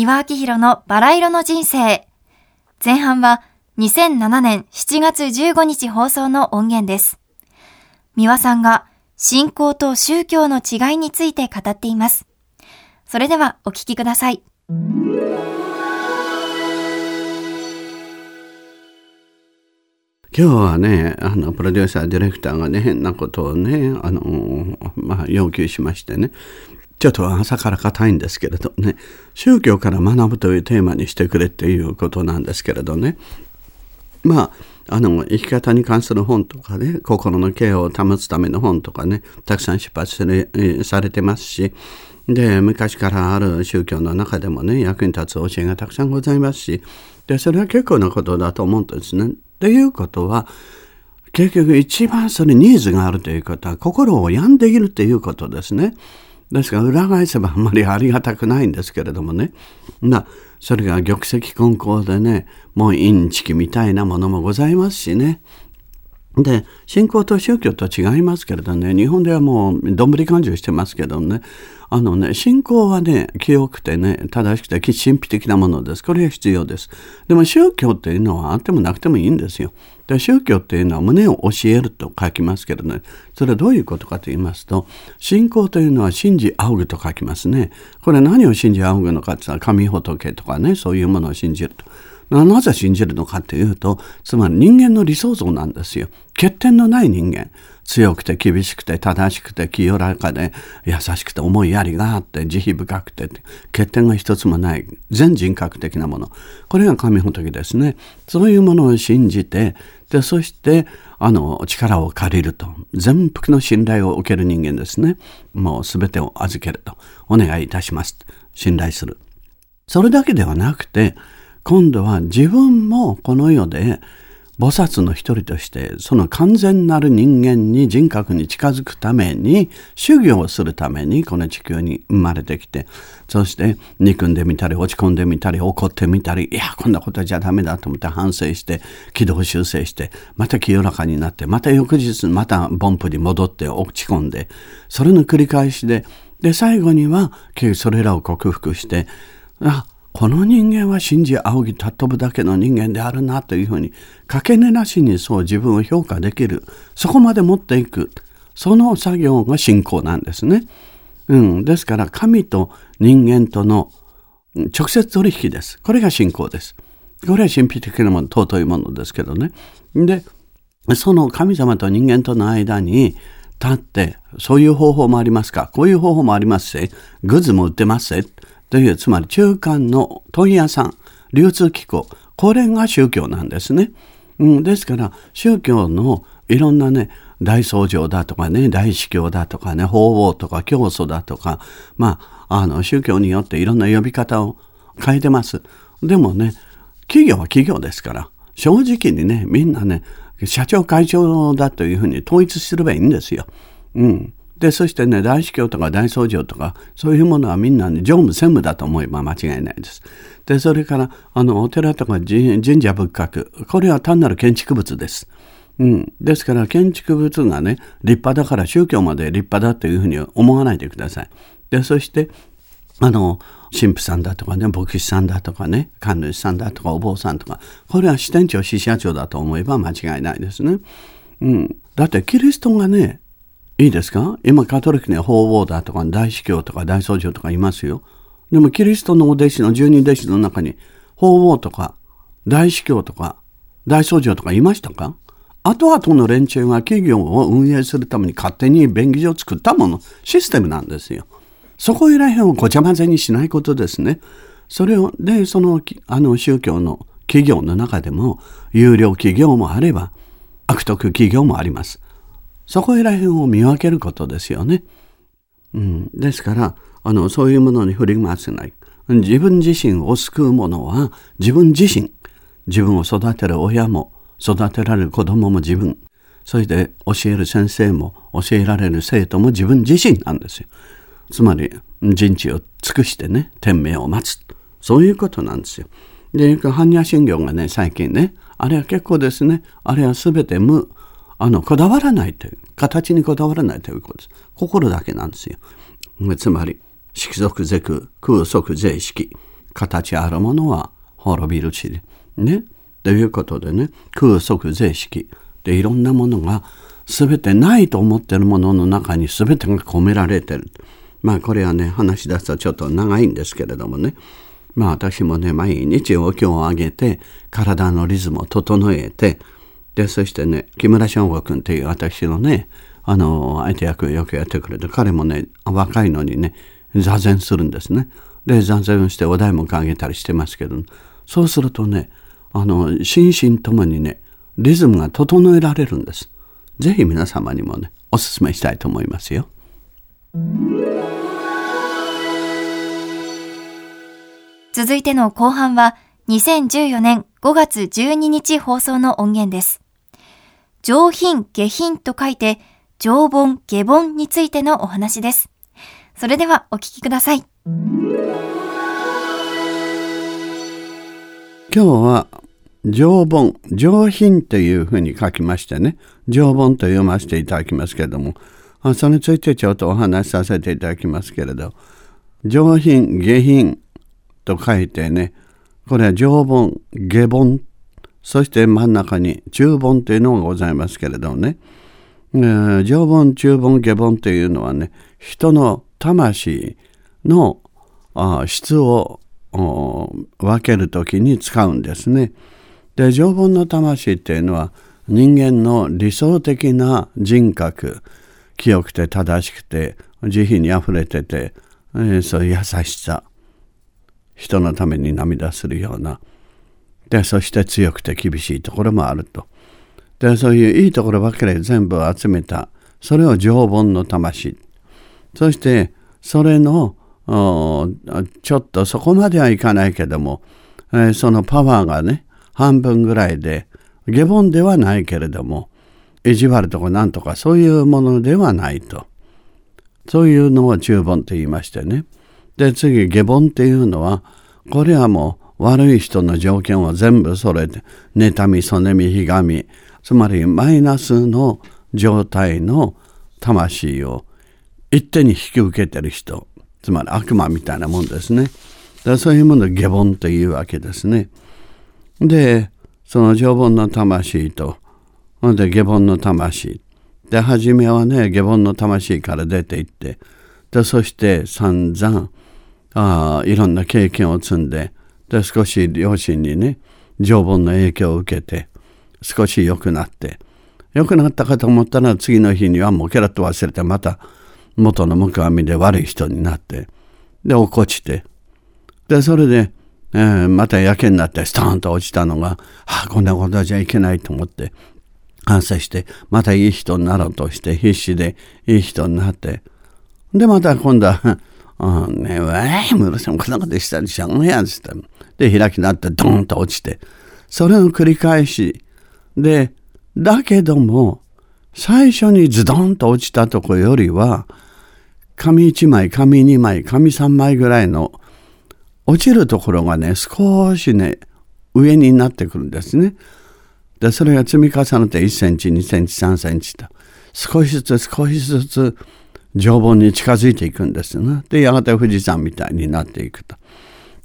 三輪明宏のバラ色の人生。前半は2007年7月15日放送の音源です。三輪さんが信仰と宗教の違いについて語っています。それではお聞きください。今日はね、あの、プロデューサー、ディレクターがね、変なことをね、あの、まあ、要求しましてね、ちょっと朝から硬いんですけれどね、宗教から学ぶというテーマにしてくれっていうことなんですけれどね、まあ、あの、生き方に関する本とかね、心のケアを保つための本とかね、たくさん出発されてますし、で、昔からある宗教の中でもね、役に立つ教えがたくさんございますし、で、それは結構なことだと思うんですね。ということは、結局一番それニーズがあるということは心を病んでいるということですね。ですから裏返せばあんまりありがたくないんですけれどもね。なそれが玉石混交でね、もうインチキみたいなものもございますしね。で、信仰と宗教と違いますけれどね、日本ではもうどんぶり勘定してますけどね、あのね、信仰はね、清くてね、正しくて神秘的なものです。これが必要です。でも宗教っていうのはあってもなくてもいいんですよ。で宗教っていうのは胸を教えると書きますけどね、それはどういうことかと言いますと、信仰というのは信じ仰ぐと書きますね。これ何を信じ仰ぐのかって言ったら神仏とかね、そういうものを信じると。なぜ信じるのかというと、つまり人間の理想像なんですよ。欠点のない人間。強くて厳しくて正しくて清らかで優しくて思いやりがあって慈悲深くて欠点が一つもない全人格的なもの。これが神仏ですね。そういうものを信じてでそしてあの力を借りると。全幅の信頼を受ける人間ですね。もう全てを預けると。お願いいたします。信頼する。それだけではなくて今度は自分もこの世で菩薩の一人としてその完全なる人間に人格に近づくために修行をするためにこの地球に生まれてきてそして憎んでみたり落ち込んでみたり怒ってみたりいやこんなことじゃダメだと思って反省して軌道修正してまた清らかになってまた翌日また凡夫に戻って落ち込んでそれの繰り返しでで最後にはそれらを克服してあこの人間は信じ仰ぎ尊ぶだけの人間であるなというふうにかけねなしにそう自分を評価できるそこまで持っていくその作業が信仰なんですね。うん、ですから神と人間との直接取引です。これが信仰です。これは神秘的なもの尊いものですけどね。でその神様と人間との間に立ってそういう方法もありますか？こういう方法もありますせグッズも売ってますせという、つまり中間の問屋さん、流通機構、これが宗教なんですね。うん、ですから、宗教のいろんなね、大僧正だとかね、大司教だとかね、法皇とか教祖だとか、まあ、あの、宗教によっていろんな呼び方を変えてます。でもね、企業は企業ですから、正直にね、みんなね、社長会長だというふうに統一すればいいんですよ。うん。で、そしてね、大司教とか大僧正とか、そういうものはみんなね、常務専務だと思えば間違いないです。で、それから、あの、お寺とか神社仏閣、これは単なる建築物です。うん。ですから、建築物がね、立派だから宗教まで立派だというふうに思わないでください。で、そして、あの、神父さんだとかね、牧師さんだとかね、神主さんだとかお坊さんとか、これは支店長、支社長だと思えば間違いないですね。うん。だってキリストがね、いいですか？今カトリックには法皇だとか大司教とか大僧正とかいますよ。でもキリストのお弟子の十人弟子の中に法皇とか大司教とか大僧正とかいましたか？後々の連中が企業を運営するために勝手に便宜上作ったもの、システムなんですよ。そこいらへんをごちゃ混ぜにしないことですね。それを、で、その、あの宗教の企業の中でも、有料企業もあれば、悪徳企業もあります。そこら辺を見分けることですよね。うん、ですからあのそういうものに振り回せない。自分自身を救うものは自分自身。自分を育てる親も育てられる子供も自分。そして教える先生も教えられる生徒も自分自身なんですよ。つまり人知を尽くしてね天命を待つ。そういうことなんですよ。で般若心経がね最近ねあれは結構ですね。あれは全て無。あの、こだわらないという、形にこだわらないということです。心だけなんですよ。つまり、色即是空、空即是意識。形あるものは滅びるし、ね。ということでね、空即税式でいろんなものが全てないと思ってるものの中に全てが込められてる。まあこれはね、話し出すとちょっと長いんですけれどもね。まあ私もね、毎日お経をあげて、体のリズムを整えて、で、そしてね、木村翔吾君っていう私のね、あの、相手役をよくやってくれて、彼もね、若いのにね、座禅するんですね。で、座禅をしてお題目あげたりしてますけど、そうするとね、あの、心身ともにね、リズムが整えられるんです。ぜひ皆様にもね、お勧めしたいと思いますよ。続いての後半は、2014年5月12日放送の音源です。上品、下品と書いて、上本、下本についてのお話です。それではお聞きください。今日は上本、上品というふうに書きましてね、上本と読ませていただきますけれどもあ、それについてちょっとお話しさせていただきますけれど、上品、下品と書いてね、これ上本、下本、そして真ん中に中本というのがございますけれどもね、上本、中本、下本というのはね、人の魂の質を分けるときに使うんですね。で常本の魂っていうのは人間の理想的な人格清くて正しくて慈悲にあふれてて、えー、そういう優しさ。人のために涙するような。でそして強くて厳しいところもあると。でそういういいところばかり全部集めた。それを常本の魂。そしてそれのちょっとそこまではいかないけども、えー、そのパワーがね半分ぐらいで下凡ではないけれども意地悪とかなんとかそういうものではないと。そういうのを中凡と言いましてね。で次下凡っていうのはこれはもう悪い人の条件を全部それで妬みそねみひがみつまりマイナスの状態の魂を一手に引き受けてる人つまり悪魔みたいなもんですね。だそういうものを下凡というわけですね。で、その上凡の魂とほん、で下凡の魂。で、初めはね、下凡の魂から出ていって、で、そして散々、あいろんな経験を積んで、で、少し両親にね、上凡の影響を受けて、少し良くなって、良くなったかと思ったら次の日にはもうケラッと忘れてまた元の向かみで悪い人になって、で、落っこちて、で、それで、えー、またやけになってストーンと落ちたのが、ああ、こんなことじゃいけないと思って、反省して、またいい人になろうとして必死でいい人になって、で、また今度は、あねえ、わい、ムロさんこんなことしたりしゃんやんつって。で、開きになってドーンと落ちて。それの繰り返し。で、だけども、最初にズドンと落ちたとこよりは、紙1枚、紙2枚、紙3枚ぐらいの落ちるところがね、少しね、上になってくるんですね。で、それが積み重ねて1センチ、2センチ、3センチと、少しずつ少しずつ常盆に近づいていくんですよね。で、やがて富士山みたいになっていくと。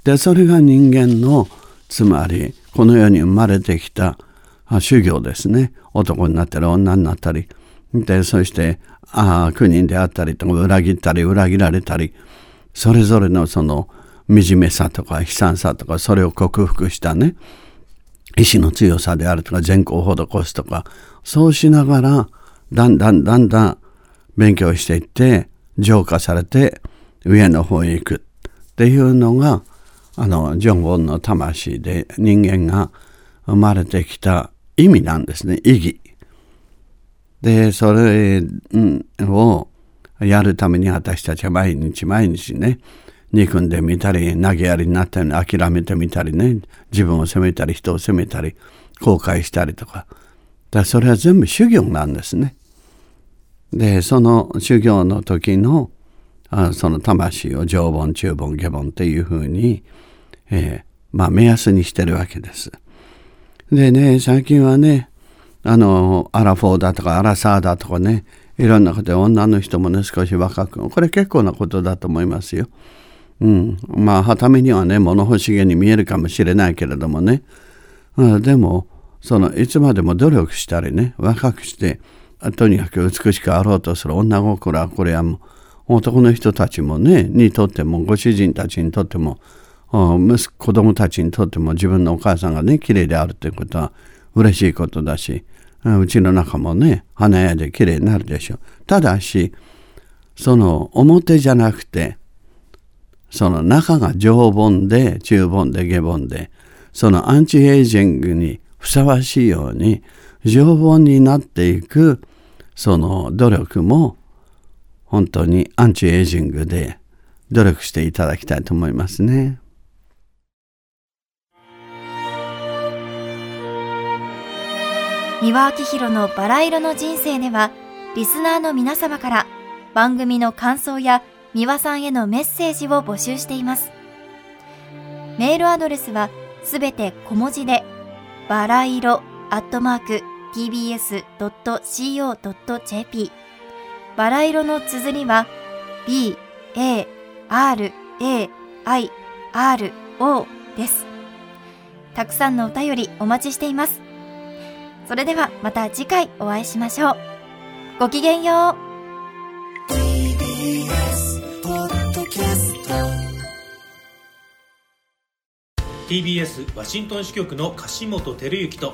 で、それが人間の、つまり、この世に生まれてきた修行ですね。男になったり、女になったり。で、そして、ああ、国人であったりとか、裏切ったり、裏切られたり、それぞれのその惨めさとか悲惨さとか、それを克服したね、意志の強さであるとか、善行を施すとか、そうしながら、だんだんだんだん勉強していって、浄化されて、上の方へ行くっていうのが、あの、ジョン・ウォンの魂で人間が生まれてきた意味なんですね、意義。で、それをやるために私たちは毎日毎日ね、憎んでみたり、投げやりになったり、諦めてみたりね、自分を責めたり、人を責めたり、後悔したりとか。だそれは全部修行なんですね。で、その修行の時の、あその魂を上本、中本、下本っていうふうに、えー、まあ目安にしてるわけです。でね、最近はね、あの、アラフォーだとかアラサーだとかね、いろんなことで女の人もね、少し若く、これ結構なことだと思いますよ。うん、まあ、はためにはね、物欲しげに見えるかもしれないけれどもね。まあ、でも、その、いつまでも努力したりね、若くして、とにかく美しくあろうとする女心は、これはもう、男の人たちもね、にとっても、ご主人たちにとっても、息子供たちにとっても自分のお母さんがね、綺麗であるということは嬉しいことだし、うちの中もね、華やで綺麗になるでしょう。ただし、その表じゃなくて、その中が常盆で中盆で下盆でそのアンチエイジングにふさわしいように常盆になっていくその努力も本当にアンチエイジングで努力していただきたいと思いますね。三輪明宏のバラ色の人生ではリスナーの皆様から番組の感想や三輪さんへのメッセージを募集しています。メールアドレスはすべて小文字で、バラ色アットマーク tbs.co.jp バラ色の綴りは b, a, r, a, i, r, o です。たくさんのお便りお待ちしています。それではまた次回お会いしましょう。ごきげんよう。TBS ワシントン支局の樫本照之と